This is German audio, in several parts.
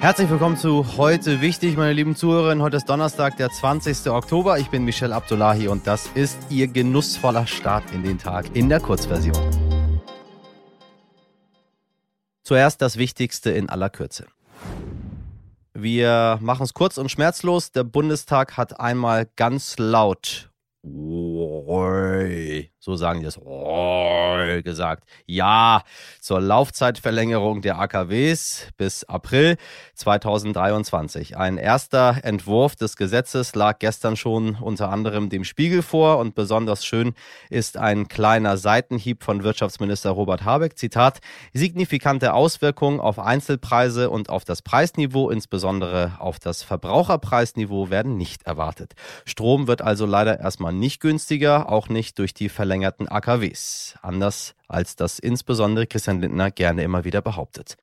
Herzlich willkommen zu Heute Wichtig, meine lieben Zuhörerinnen. Heute ist Donnerstag, der 20. Oktober. Ich bin Michel Abdullahi und das ist Ihr genussvoller Start in den Tag in der Kurzversion. Zuerst das Wichtigste in aller Kürze. Wir machen es kurz und schmerzlos. Der Bundestag hat einmal ganz laut so sagen die das, gesagt. Ja, zur Laufzeitverlängerung der AKWs bis April 2023. Ein erster Entwurf des Gesetzes lag gestern schon unter anderem dem Spiegel vor und besonders schön ist ein kleiner Seitenhieb von Wirtschaftsminister Robert Habeck. Zitat, signifikante Auswirkungen auf Einzelpreise und auf das Preisniveau, insbesondere auf das Verbraucherpreisniveau, werden nicht erwartet. Strom wird also leider erstmal nicht günstiger, auch nicht durch die verlängerten AKWs. Anders als das insbesondere Christian Lindner gerne immer wieder behauptet.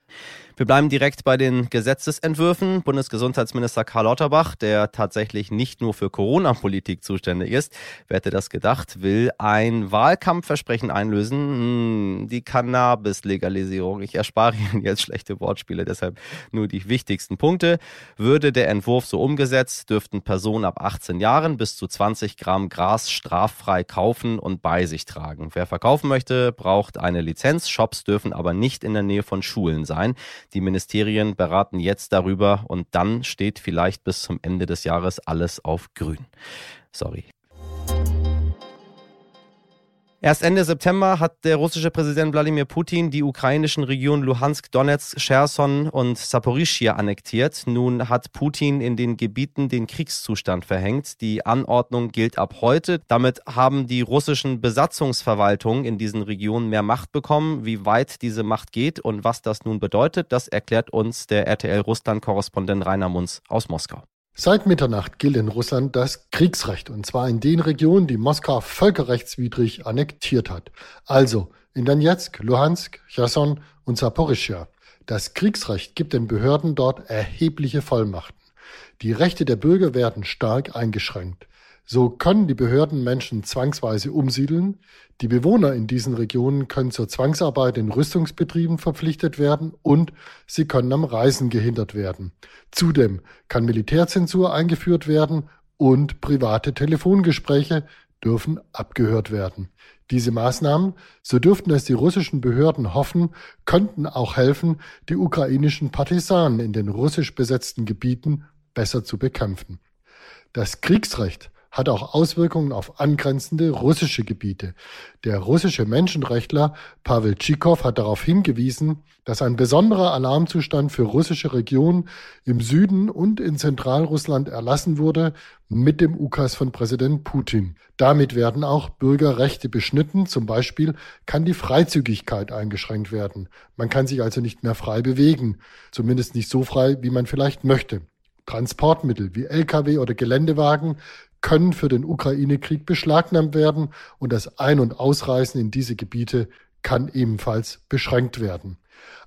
Wir bleiben direkt bei den Gesetzesentwürfen. Bundesgesundheitsminister Karl Lauterbach, der tatsächlich nicht nur für Corona-Politik zuständig ist, wer hätte das gedacht, will ein Wahlkampfversprechen einlösen, hm, die Cannabis-Legalisierung. Ich erspare Ihnen jetzt schlechte Wortspiele, deshalb nur die wichtigsten Punkte. Würde der Entwurf so umgesetzt, dürften Personen ab 18 Jahren bis zu 20 Gramm Gras straffrei kaufen und bei sich tragen. Wer verkaufen möchte, braucht eine Lizenz. Shops dürfen aber nicht in der Nähe von Schulen sein. Die Ministerien beraten jetzt darüber und dann steht vielleicht bis zum Ende des Jahres alles auf grün. Sorry. Erst Ende September hat der russische Präsident Wladimir Putin die ukrainischen Regionen Luhansk, Donetsk, Cherson und Saporischia annektiert. Nun hat Putin in den Gebieten den Kriegszustand verhängt. Die Anordnung gilt ab heute. Damit haben die russischen Besatzungsverwaltungen in diesen Regionen mehr Macht bekommen. Wie weit diese Macht geht und was das nun bedeutet, das erklärt uns der RTL Russland-Korrespondent Rainer Munz aus Moskau. Seit Mitternacht gilt in Russland das Kriegsrecht, und zwar in den Regionen, die Moskau völkerrechtswidrig annektiert hat. Also in Donetsk, Luhansk, Cherson und Saporischschja. Das Kriegsrecht gibt den Behörden dort erhebliche Vollmachten. Die Rechte der Bürger werden stark eingeschränkt. So können die Behörden Menschen zwangsweise umsiedeln. Die Bewohner in diesen Regionen können zur Zwangsarbeit in Rüstungsbetrieben verpflichtet werden und sie können am Reisen gehindert werden. Zudem kann Militärzensur eingeführt werden und private Telefongespräche dürfen abgehört werden. Diese Maßnahmen, so dürften es die russischen Behörden hoffen, könnten auch helfen, die ukrainischen Partisanen in den russisch besetzten Gebieten besser zu bekämpfen. Das Kriegsrecht hat auch Auswirkungen auf angrenzende russische Gebiete. Der russische Menschenrechtler Pavel Tschikow hat darauf hingewiesen, dass ein besonderer Alarmzustand für russische Regionen im Süden und in Zentralrussland erlassen wurde mit dem Ukas von Präsident Putin. Damit werden auch Bürgerrechte beschnitten. Zum Beispiel kann die Freizügigkeit eingeschränkt werden. Man kann sich also nicht mehr frei bewegen, zumindest nicht so frei, wie man vielleicht möchte. Transportmittel wie Lkw oder Geländewagen können für den Ukraine-Krieg beschlagnahmt werden und das Ein- und Ausreisen in diese Gebiete kann ebenfalls beschränkt werden.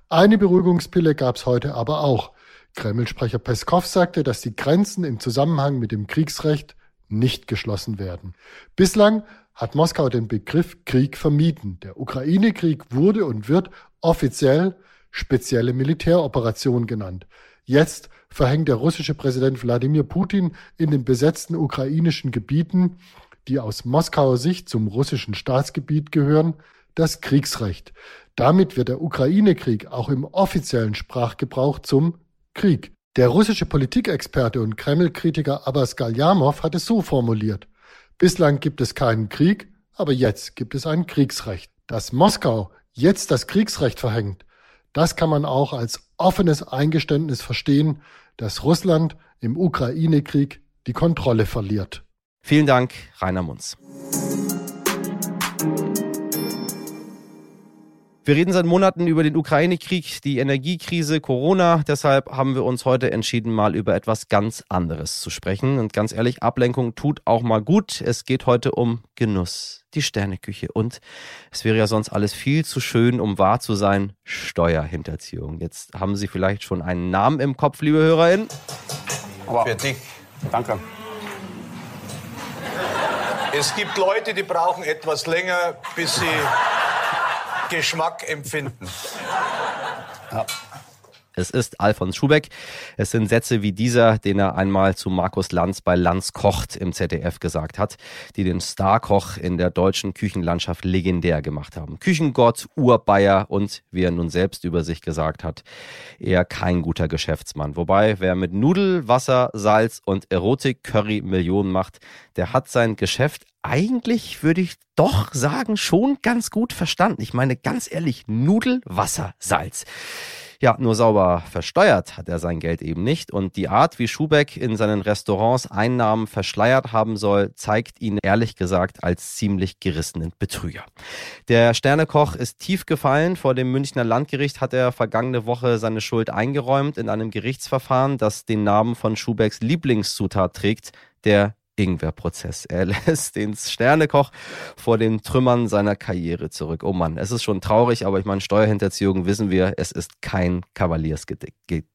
Eine Beruhigungspille gab es heute aber auch. Kreml-Sprecher Peskov sagte, dass die Grenzen im Zusammenhang mit dem Kriegsrecht nicht geschlossen werden. Bislang hat Moskau den Begriff Krieg vermieden. Der Ukraine-Krieg wurde und wird offiziell spezielle Militäroperation genannt. Jetzt verhängt der russische Präsident Wladimir Putin in den besetzten ukrainischen Gebieten, die aus Moskauer Sicht zum russischen Staatsgebiet gehören, das Kriegsrecht. Damit wird der Ukraine-Krieg auch im offiziellen Sprachgebrauch zum Krieg. Der russische Politikexperte und Kreml-Kritiker Abbas Galyamov hat es so formuliert. Bislang gibt es keinen Krieg, aber jetzt gibt es ein Kriegsrecht. Dass Moskau jetzt das Kriegsrecht verhängt, das kann man auch als offenes Eingeständnis verstehen, dass Russland im Ukraine-Krieg die Kontrolle verliert. Vielen Dank, Rainer Munz. Wir reden seit Monaten über den Ukraine-Krieg, die Energiekrise, Corona. Deshalb haben wir uns heute entschieden, mal über etwas ganz anderes zu sprechen. Und ganz ehrlich, Ablenkung tut auch mal gut. Es geht heute um Genuss, die Sterneküche. Und es wäre ja sonst alles viel zu schön, um wahr zu sein, Steuerhinterziehung. Jetzt haben Sie vielleicht schon einen Namen im Kopf, liebe HörerInnen. Wow. Für dich. Danke. Es gibt Leute, die brauchen etwas länger, bis sie Geschmack empfinden. Ja. Es ist Alfons Schubeck. Es sind Sätze wie dieser, den er einmal zu Markus Lanz bei Lanz kocht im ZDF gesagt hat, die den Starkoch in der deutschen Küchenlandschaft legendär gemacht haben. Küchengott, Urbayer und, wie er nun selbst über sich gesagt hat, eher kein guter Geschäftsmann. Wobei, wer mit Nudel, Wasser, Salz und Erotik-Curry Millionen macht, der hat sein Geschäft eigentlich, würde ich doch sagen, schon ganz gut verstanden. Ich meine, ganz ehrlich, Nudel, Wasser, Salz. Ja, nur sauber versteuert hat er sein Geld eben nicht. Und die Art, wie Schubeck in seinen Restaurants Einnahmen verschleiert haben soll, zeigt ihn ehrlich gesagt als ziemlich gerissenen Betrüger. Der Sternekoch ist tief gefallen. Vor dem Münchner Landgericht hat er vergangene Woche seine Schuld eingeräumt in einem Gerichtsverfahren, das den Namen von Schubecks Lieblingszutat trägt, der Ingwerprozess. Er lässt den Sternekoch vor den Trümmern seiner Karriere zurück. Oh Mann, es ist schon traurig, aber ich meine, Steuerhinterziehung wissen wir, es ist kein Kavaliersgericht.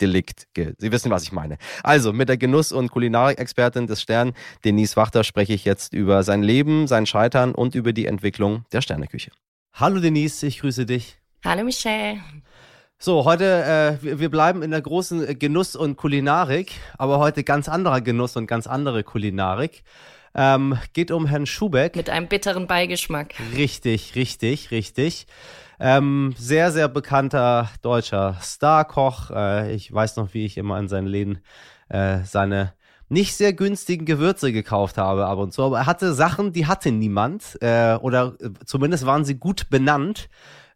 Delikt. Sie wissen, was ich meine. Also, mit der Genuss- und Kulinarikexpertin des Stern, Denise Wachter, spreche ich jetzt über sein Leben, sein Scheitern und über die Entwicklung der Sterneküche. Hallo Denise, ich grüße dich. Hallo Michelle. So, heute, äh, wir bleiben in der großen Genuss- und Kulinarik, aber heute ganz anderer Genuss und ganz andere Kulinarik. Ähm, geht um Herrn Schubeck. Mit einem bitteren Beigeschmack. Richtig, richtig, richtig. Ähm, sehr, sehr bekannter deutscher Starkoch. Äh, ich weiß noch, wie ich immer in seinen Läden äh, seine nicht sehr günstigen Gewürze gekauft habe ab und zu. Aber er hatte Sachen, die hatte niemand. Äh, oder äh, zumindest waren sie gut benannt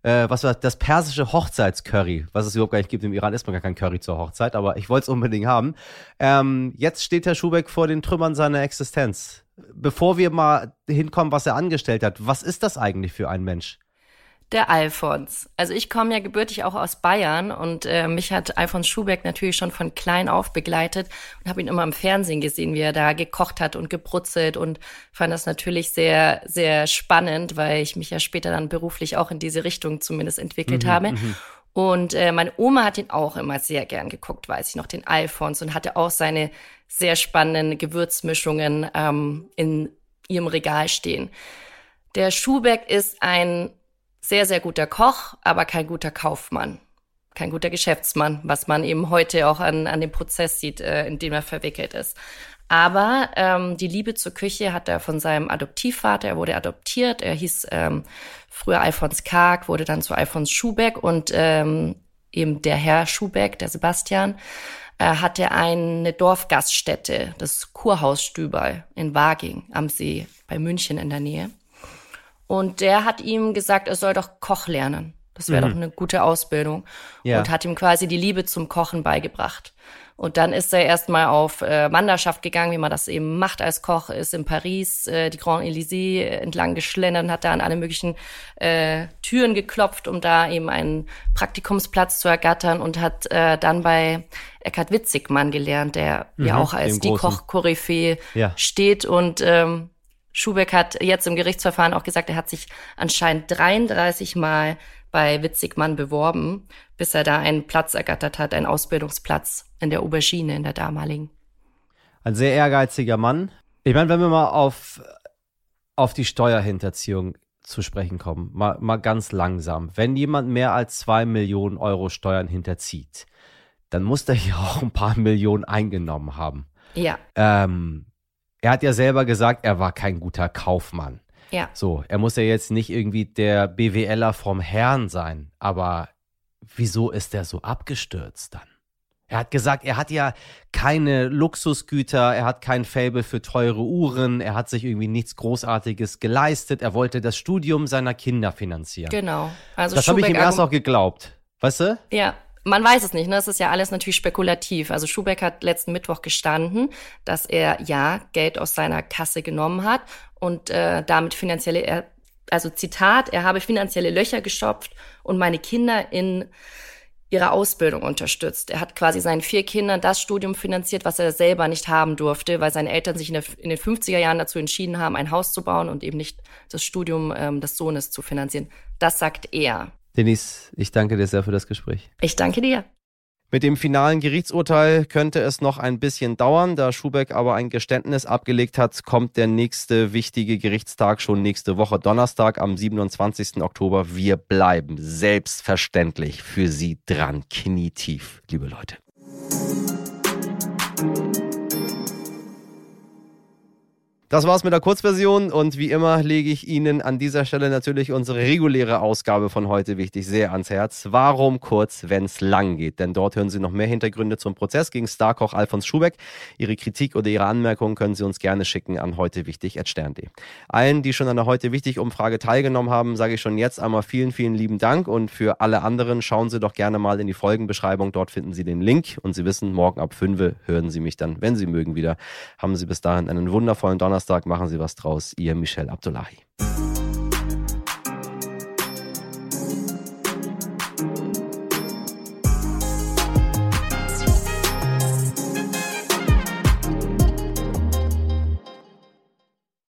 äh, was war das persische Hochzeitscurry, was es überhaupt gar nicht gibt. Im Iran isst man gar kein Curry zur Hochzeit, aber ich wollte es unbedingt haben. Ähm, jetzt steht Herr Schubeck vor den Trümmern seiner Existenz. Bevor wir mal hinkommen, was er angestellt hat, was ist das eigentlich für ein Mensch? Der Alfons. Also ich komme ja gebürtig auch aus Bayern und äh, mich hat Alfons Schubeck natürlich schon von klein auf begleitet und habe ihn immer im Fernsehen gesehen, wie er da gekocht hat und gebrutzelt und fand das natürlich sehr, sehr spannend, weil ich mich ja später dann beruflich auch in diese Richtung zumindest entwickelt mhm, habe. Mhm. Und äh, meine Oma hat ihn auch immer sehr gern geguckt, weiß ich noch, den Alfons und hatte auch seine sehr spannenden Gewürzmischungen ähm, in ihrem Regal stehen. Der Schubeck ist ein sehr, sehr guter Koch, aber kein guter Kaufmann. Kein guter Geschäftsmann, was man eben heute auch an, an dem Prozess sieht, äh, in dem er verwickelt ist. Aber ähm, die Liebe zur Küche hat er von seinem Adoptivvater, er wurde adoptiert, er hieß ähm, früher Alfons Karg, wurde dann zu Alfons Schubeck und ähm, eben der Herr Schubeck, der Sebastian, äh, hatte eine Dorfgaststätte, das Kurhaus Stüberl in Waging am See bei München in der Nähe. Und der hat ihm gesagt, er soll doch Koch lernen. Das wäre mhm. doch eine gute Ausbildung. Ja. Und hat ihm quasi die Liebe zum Kochen beigebracht. Und dann ist er erstmal auf äh, Wanderschaft gegangen, wie man das eben macht als Koch, ist in Paris äh, die Grand Élysée entlang geschlendert und hat da an alle möglichen äh, Türen geklopft, um da eben einen Praktikumsplatz zu ergattern und hat äh, dann bei Eckhard Witzigmann gelernt, der mhm, ja auch als die Koch-Koryphäe ja. steht und ähm, Schubeck hat jetzt im Gerichtsverfahren auch gesagt, er hat sich anscheinend 33 Mal bei Witzigmann beworben, bis er da einen Platz ergattert hat, einen Ausbildungsplatz in der Aubergine in der damaligen. Ein sehr ehrgeiziger Mann. Ich meine, wenn wir mal auf, auf die Steuerhinterziehung zu sprechen kommen, mal, mal ganz langsam. Wenn jemand mehr als zwei Millionen Euro Steuern hinterzieht, dann muss der ja auch ein paar Millionen eingenommen haben. Ja. Ähm, er hat ja selber gesagt, er war kein guter Kaufmann. Ja. So, er muss ja jetzt nicht irgendwie der BWLer vom Herrn sein, aber wieso ist er so abgestürzt dann? Er hat gesagt, er hat ja keine Luxusgüter, er hat kein Fable für teure Uhren, er hat sich irgendwie nichts Großartiges geleistet, er wollte das Studium seiner Kinder finanzieren. Genau. Also das habe ich ihm erst auch geglaubt. Weißt du? Ja, man weiß es nicht, ne? Es ist ja alles natürlich spekulativ. Also Schubeck hat letzten Mittwoch gestanden, dass er ja Geld aus seiner Kasse genommen hat und äh, damit finanzielle, er, also Zitat, er habe finanzielle Löcher gestopft und meine Kinder in ihrer Ausbildung unterstützt. Er hat quasi seinen vier Kindern das Studium finanziert, was er selber nicht haben durfte, weil seine Eltern sich in, der, in den 50er Jahren dazu entschieden haben, ein Haus zu bauen und eben nicht das Studium ähm, des Sohnes zu finanzieren. Das sagt er. Denise, ich danke dir sehr für das Gespräch. Ich danke dir. Mit dem finalen Gerichtsurteil könnte es noch ein bisschen dauern. Da Schubeck aber ein Geständnis abgelegt hat, kommt der nächste wichtige Gerichtstag schon nächste Woche Donnerstag am 27. Oktober. Wir bleiben selbstverständlich für Sie dran, knietief, liebe Leute. Das war's mit der Kurzversion und wie immer lege ich Ihnen an dieser Stelle natürlich unsere reguläre Ausgabe von heute wichtig sehr ans Herz. Warum kurz, wenn's lang geht? Denn dort hören Sie noch mehr Hintergründe zum Prozess gegen Starkoch Alfons Schubeck. Ihre Kritik oder Ihre Anmerkungen können Sie uns gerne schicken an heute wichtig stern.de. Allen, die schon an der heute wichtig Umfrage teilgenommen haben, sage ich schon jetzt einmal vielen, vielen lieben Dank und für alle anderen schauen Sie doch gerne mal in die Folgenbeschreibung. Dort finden Sie den Link und Sie wissen, morgen ab 5 hören Sie mich dann, wenn Sie mögen, wieder. Haben Sie bis dahin einen wundervollen Donnerstag. Donnerstag machen Sie was draus. Ihr Michel Abdullahi.